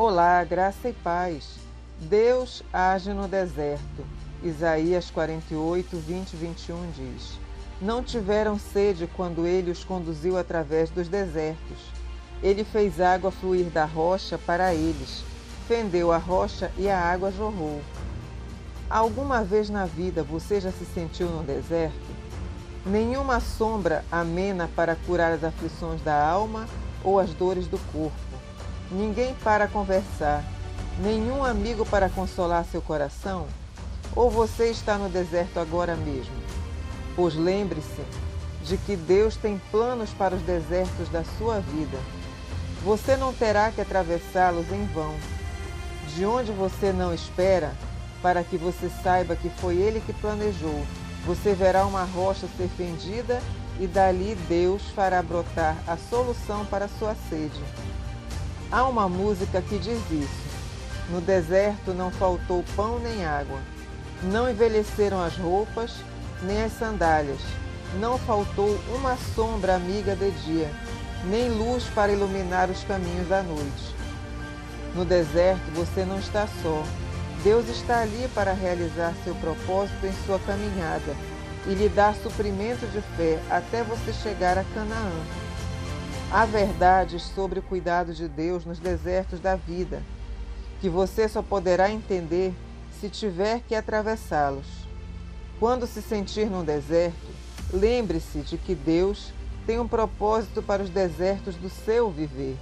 Olá, graça e paz. Deus age no deserto. Isaías 48, 20 e 21 diz: Não tiveram sede quando ele os conduziu através dos desertos. Ele fez água fluir da rocha para eles, fendeu a rocha e a água jorrou. Alguma vez na vida você já se sentiu no deserto? Nenhuma sombra amena para curar as aflições da alma ou as dores do corpo ninguém para conversar, nenhum amigo para consolar seu coração? Ou você está no deserto agora mesmo? Pois lembre-se de que Deus tem planos para os desertos da sua vida. Você não terá que atravessá-los em vão. De onde você não espera, para que você saiba que foi Ele que planejou, você verá uma rocha ser fendida e dali Deus fará brotar a solução para sua sede. Há uma música que diz isso. No deserto não faltou pão nem água. Não envelheceram as roupas, nem as sandálias. Não faltou uma sombra amiga de dia, nem luz para iluminar os caminhos da noite. No deserto você não está só. Deus está ali para realizar seu propósito em sua caminhada e lhe dar suprimento de fé até você chegar a Canaã. Há verdades sobre o cuidado de Deus nos desertos da vida, que você só poderá entender se tiver que atravessá-los. Quando se sentir num deserto, lembre-se de que Deus tem um propósito para os desertos do seu viver.